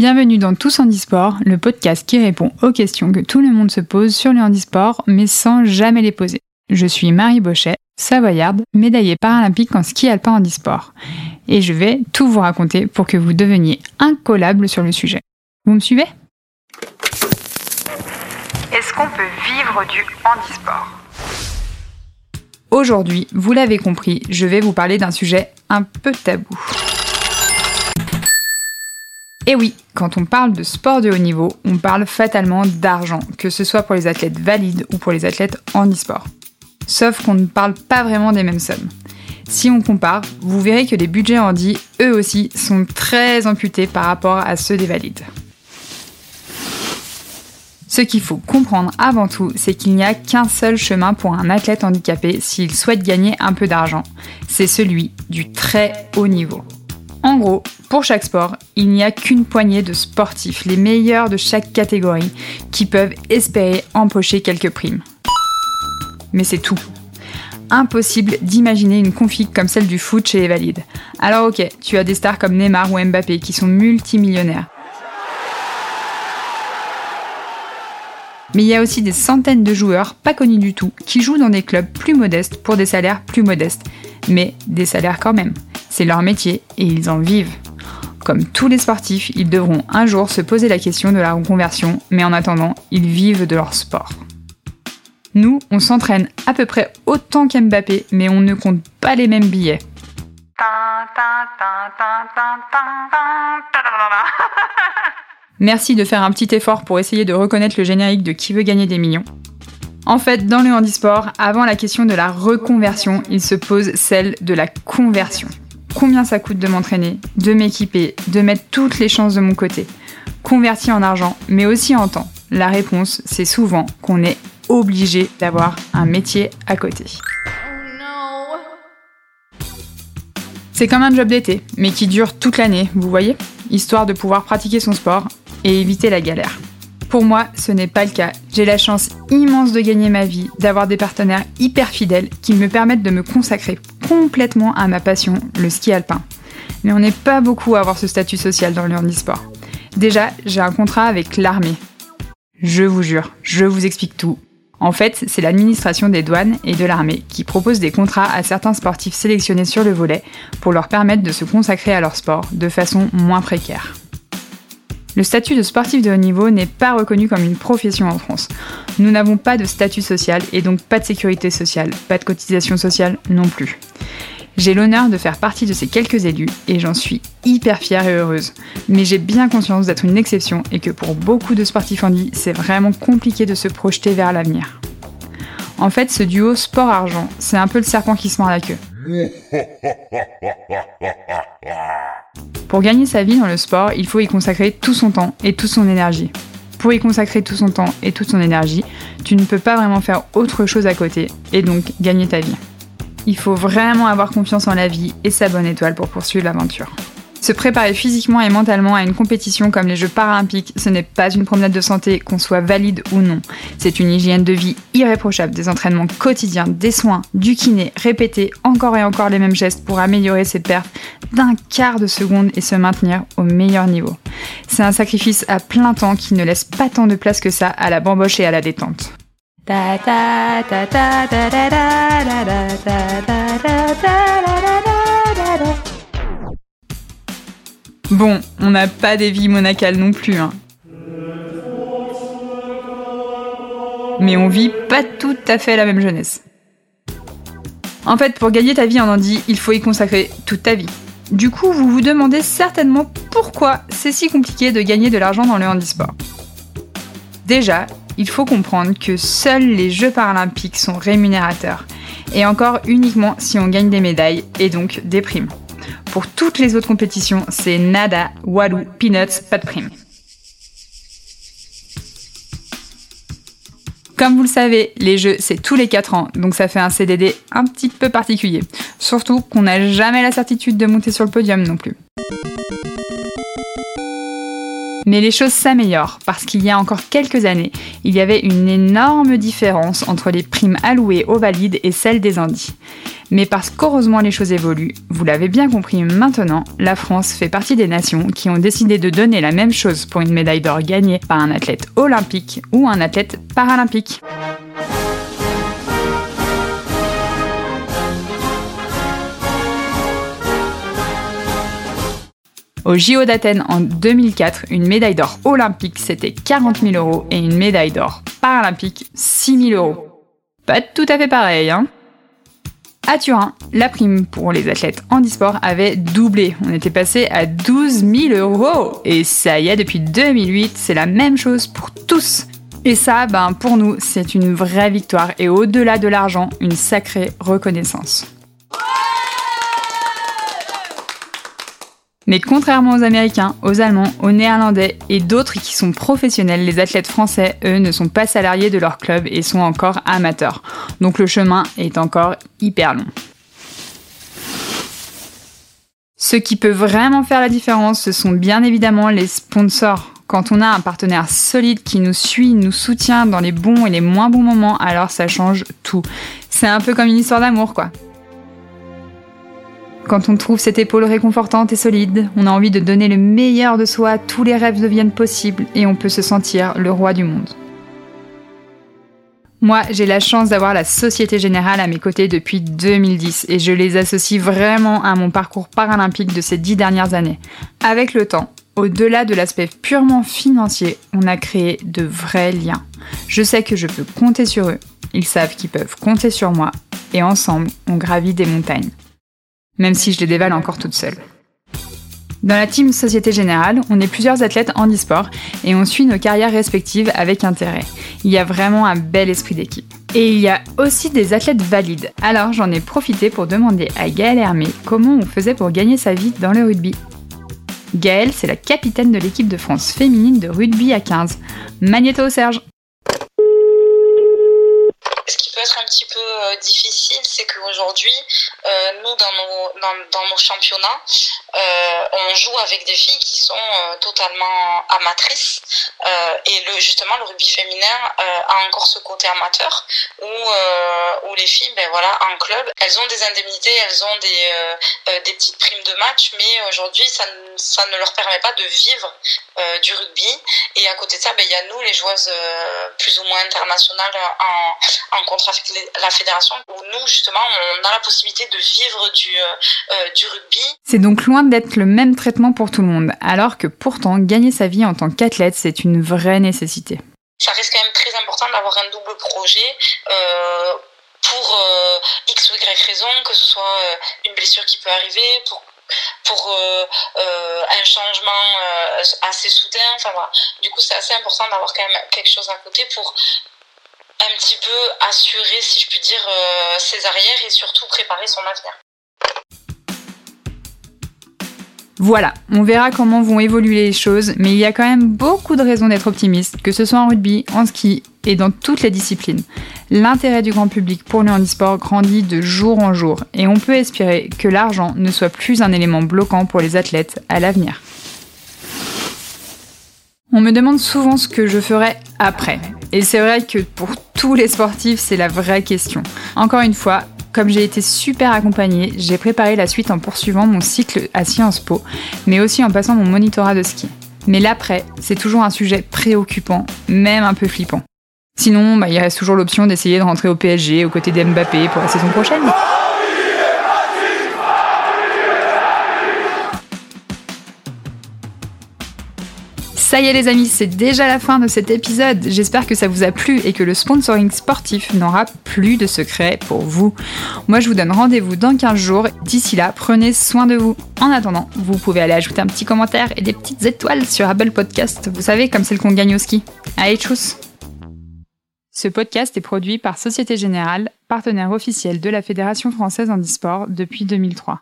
Bienvenue dans Tous Handisport, le podcast qui répond aux questions que tout le monde se pose sur le handisport, mais sans jamais les poser. Je suis Marie Bochet, savoyarde, médaillée paralympique en ski alpin handisport. Et je vais tout vous raconter pour que vous deveniez incollable sur le sujet. Vous me suivez? Est-ce qu'on peut vivre du handisport? Aujourd'hui, vous l'avez compris, je vais vous parler d'un sujet un peu tabou. Et oui, quand on parle de sport de haut niveau, on parle fatalement d'argent, que ce soit pour les athlètes valides ou pour les athlètes handisport. Sauf qu'on ne parle pas vraiment des mêmes sommes. Si on compare, vous verrez que les budgets handi, eux aussi, sont très amputés par rapport à ceux des valides. Ce qu'il faut comprendre avant tout, c'est qu'il n'y a qu'un seul chemin pour un athlète handicapé s'il souhaite gagner un peu d'argent. C'est celui du très haut niveau. En gros, pour chaque sport, il n'y a qu'une poignée de sportifs, les meilleurs de chaque catégorie, qui peuvent espérer empocher quelques primes. Mais c'est tout. Impossible d'imaginer une config comme celle du foot chez les valides. Alors ok, tu as des stars comme Neymar ou Mbappé qui sont multimillionnaires. Mais il y a aussi des centaines de joueurs pas connus du tout qui jouent dans des clubs plus modestes pour des salaires plus modestes. Mais des salaires quand même. C'est leur métier et ils en vivent. Comme tous les sportifs, ils devront un jour se poser la question de la reconversion, mais en attendant, ils vivent de leur sport. Nous, on s'entraîne à peu près autant qu'Mbappé, mais on ne compte pas les mêmes billets. Merci de faire un petit effort pour essayer de reconnaître le générique de Qui veut gagner des millions. En fait, dans le handisport, avant la question de la reconversion, il se pose celle de la conversion. Combien ça coûte de m'entraîner, de m'équiper, de mettre toutes les chances de mon côté Converti en argent, mais aussi en temps. La réponse, c'est souvent qu'on est obligé d'avoir un métier à côté. C'est comme un job d'été, mais qui dure toute l'année, vous voyez? Histoire de pouvoir pratiquer son sport et éviter la galère. Pour moi, ce n'est pas le cas. J'ai la chance immense de gagner ma vie, d'avoir des partenaires hyper fidèles qui me permettent de me consacrer complètement à ma passion, le ski alpin. Mais on n'est pas beaucoup à avoir ce statut social dans le handisport. Déjà, j'ai un contrat avec l'armée. Je vous jure, je vous explique tout. En fait, c'est l'administration des douanes et de l'armée qui propose des contrats à certains sportifs sélectionnés sur le volet pour leur permettre de se consacrer à leur sport de façon moins précaire. Le statut de sportif de haut niveau n'est pas reconnu comme une profession en France. Nous n'avons pas de statut social et donc pas de sécurité sociale, pas de cotisation sociale non plus. J'ai l'honneur de faire partie de ces quelques élus et j'en suis hyper fière et heureuse. Mais j'ai bien conscience d'être une exception et que pour beaucoup de sportifs handi, c'est vraiment compliqué de se projeter vers l'avenir. En fait, ce duo sport-argent, c'est un peu le serpent qui se mord la queue. Pour gagner sa vie dans le sport, il faut y consacrer tout son temps et toute son énergie. Pour y consacrer tout son temps et toute son énergie, tu ne peux pas vraiment faire autre chose à côté et donc gagner ta vie. Il faut vraiment avoir confiance en la vie et sa bonne étoile pour poursuivre l'aventure. Se préparer physiquement et mentalement à une compétition comme les Jeux paralympiques, ce n'est pas une promenade de santé, qu'on soit valide ou non. C'est une hygiène de vie irréprochable, des entraînements quotidiens, des soins, du kiné, répéter encore et encore les mêmes gestes pour améliorer ses perfs d'un quart de seconde et se maintenir au meilleur niveau. C'est un sacrifice à plein temps qui ne laisse pas tant de place que ça à la bamboche et à la détente. Bon, on n'a pas des vies monacales non plus, hein. Mais on vit pas tout à fait la même jeunesse. En fait, pour gagner ta vie en Andy, il faut y consacrer toute ta vie. Du coup, vous vous demandez certainement pourquoi c'est si compliqué de gagner de l'argent dans le handisport. Déjà, il faut comprendre que seuls les Jeux paralympiques sont rémunérateurs, et encore uniquement si on gagne des médailles et donc des primes. Pour toutes les autres compétitions, c'est nada, walou, peanuts, pas de prime. Comme vous le savez, les jeux, c'est tous les 4 ans, donc ça fait un CDD un petit peu particulier. Surtout qu'on n'a jamais la certitude de monter sur le podium non plus. Mais les choses s'améliorent parce qu'il y a encore quelques années, il y avait une énorme différence entre les primes allouées aux valides et celles des Andis. Mais parce qu'heureusement les choses évoluent, vous l'avez bien compris maintenant, la France fait partie des nations qui ont décidé de donner la même chose pour une médaille d'or gagnée par un athlète olympique ou un athlète paralympique. Au JO d'Athènes en 2004, une médaille d'or olympique c'était 40 000 euros et une médaille d'or paralympique 6 000 euros. Pas tout à fait pareil, hein? À Turin, la prime pour les athlètes handisport avait doublé. On était passé à 12 000 euros. Et ça y est, depuis 2008, c'est la même chose pour tous. Et ça, ben, pour nous, c'est une vraie victoire et au-delà de l'argent, une sacrée reconnaissance. Mais contrairement aux Américains, aux Allemands, aux Néerlandais et d'autres qui sont professionnels, les athlètes français, eux, ne sont pas salariés de leur club et sont encore amateurs. Donc le chemin est encore hyper long. Ce qui peut vraiment faire la différence, ce sont bien évidemment les sponsors. Quand on a un partenaire solide qui nous suit, nous soutient dans les bons et les moins bons moments, alors ça change tout. C'est un peu comme une histoire d'amour, quoi. Quand on trouve cette épaule réconfortante et solide, on a envie de donner le meilleur de soi, tous les rêves deviennent possibles et on peut se sentir le roi du monde. Moi, j'ai la chance d'avoir la Société Générale à mes côtés depuis 2010 et je les associe vraiment à mon parcours paralympique de ces dix dernières années. Avec le temps, au-delà de l'aspect purement financier, on a créé de vrais liens. Je sais que je peux compter sur eux, ils savent qu'ils peuvent compter sur moi et ensemble, on gravit des montagnes même si je les dévale encore toute seule. Dans la team Société Générale, on est plusieurs athlètes handisport et on suit nos carrières respectives avec intérêt. Il y a vraiment un bel esprit d'équipe. Et il y a aussi des athlètes valides. Alors j'en ai profité pour demander à Gaëlle Hermé comment on faisait pour gagner sa vie dans le rugby. Gaëlle, c'est la capitaine de l'équipe de France féminine de rugby à 15. Magnéto Serge peut être un petit peu euh, difficile, c'est qu'aujourd'hui, euh, nous, dans nos, dans, nos championnats, euh, on joue avec des filles qui sont euh, totalement amatrices. Et le, justement, le rugby féminin a encore ce côté amateur où, où les filles, ben voilà, en club, elles ont des indemnités, elles ont des, des petites primes de match, mais aujourd'hui, ça, ça ne leur permet pas de vivre du rugby. Et à côté de ça, ben, il y a nous, les joueuses plus ou moins internationales en, en contrat avec la fédération, où nous, justement, on a la possibilité de vivre du, du rugby. C'est donc loin d'être le même traitement pour tout le monde, alors que pourtant gagner sa vie en tant qu'athlète, c'est une vraie nécessité. Ça reste quand même très important d'avoir un double projet. Euh, pour euh, X ou Y raison, que ce soit euh, une blessure qui peut arriver, pour, pour un changement assez soudain. Du coup, c'est assez important d'avoir quand même quelque chose à côté pour un petit peu assurer, si je puis dire, ses arrières et surtout préparer son avenir. Voilà, on verra comment vont évoluer les choses, mais il y a quand même beaucoup de raisons d'être optimiste, que ce soit en rugby, en ski et dans toutes les disciplines. L'intérêt du grand public pour le handisport grandit de jour en jour, et on peut espérer que l'argent ne soit plus un élément bloquant pour les athlètes à l'avenir. On me demande souvent ce que je ferai après. Et c'est vrai que pour tous les sportifs, c'est la vraie question. Encore une fois, comme j'ai été super accompagnée, j'ai préparé la suite en poursuivant mon cycle à Sciences Po, mais aussi en passant mon monitorat de ski. Mais l'après, c'est toujours un sujet préoccupant, même un peu flippant. Sinon, bah, il reste toujours l'option d'essayer de rentrer au PSG aux côtés d'Mbappé pour la saison prochaine. Ça y est les amis, c'est déjà la fin de cet épisode. J'espère que ça vous a plu et que le sponsoring sportif n'aura plus de secrets pour vous. Moi je vous donne rendez-vous dans 15 jours. D'ici là, prenez soin de vous. En attendant, vous pouvez aller ajouter un petit commentaire et des petites étoiles sur Apple Podcast. Vous savez, comme celle qu'on gagne au ski. Allez, tchuss Ce podcast est produit par Société Générale, partenaire officiel de la Fédération française en e-sport depuis 2003.